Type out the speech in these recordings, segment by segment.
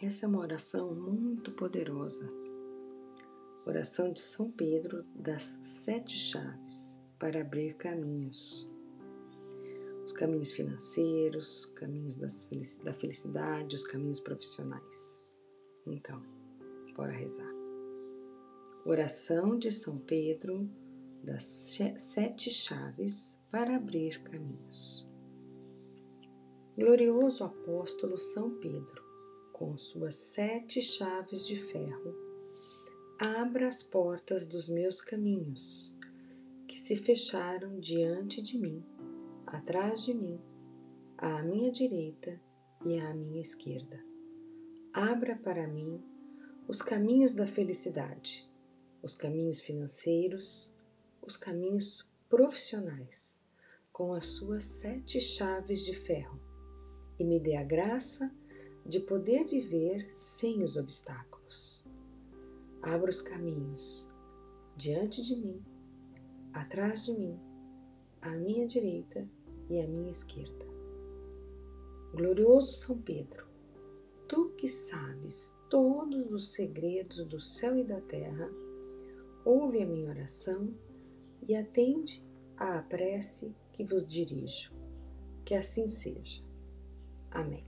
Essa é uma oração muito poderosa. Oração de São Pedro das sete chaves para abrir caminhos. Os caminhos financeiros, caminhos da felicidade, os caminhos profissionais. Então, bora rezar. Oração de São Pedro das sete chaves para abrir caminhos. Glorioso apóstolo São Pedro, com suas sete chaves de ferro, abra as portas dos meus caminhos, que se fecharam diante de mim, atrás de mim, à minha direita e à minha esquerda. Abra para mim os caminhos da felicidade, os caminhos financeiros, os caminhos profissionais, com as suas sete chaves de ferro, e me dê a graça de poder viver sem os obstáculos. Abra os caminhos diante de mim, atrás de mim, à minha direita e à minha esquerda. Glorioso São Pedro, tu que sabes todos os segredos do céu e da terra, ouve a minha oração e atende à prece que vos dirijo. Que assim seja. Amém.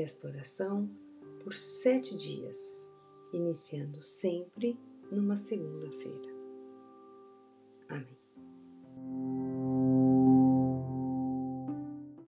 esta oração por sete dias, iniciando sempre numa segunda-feira.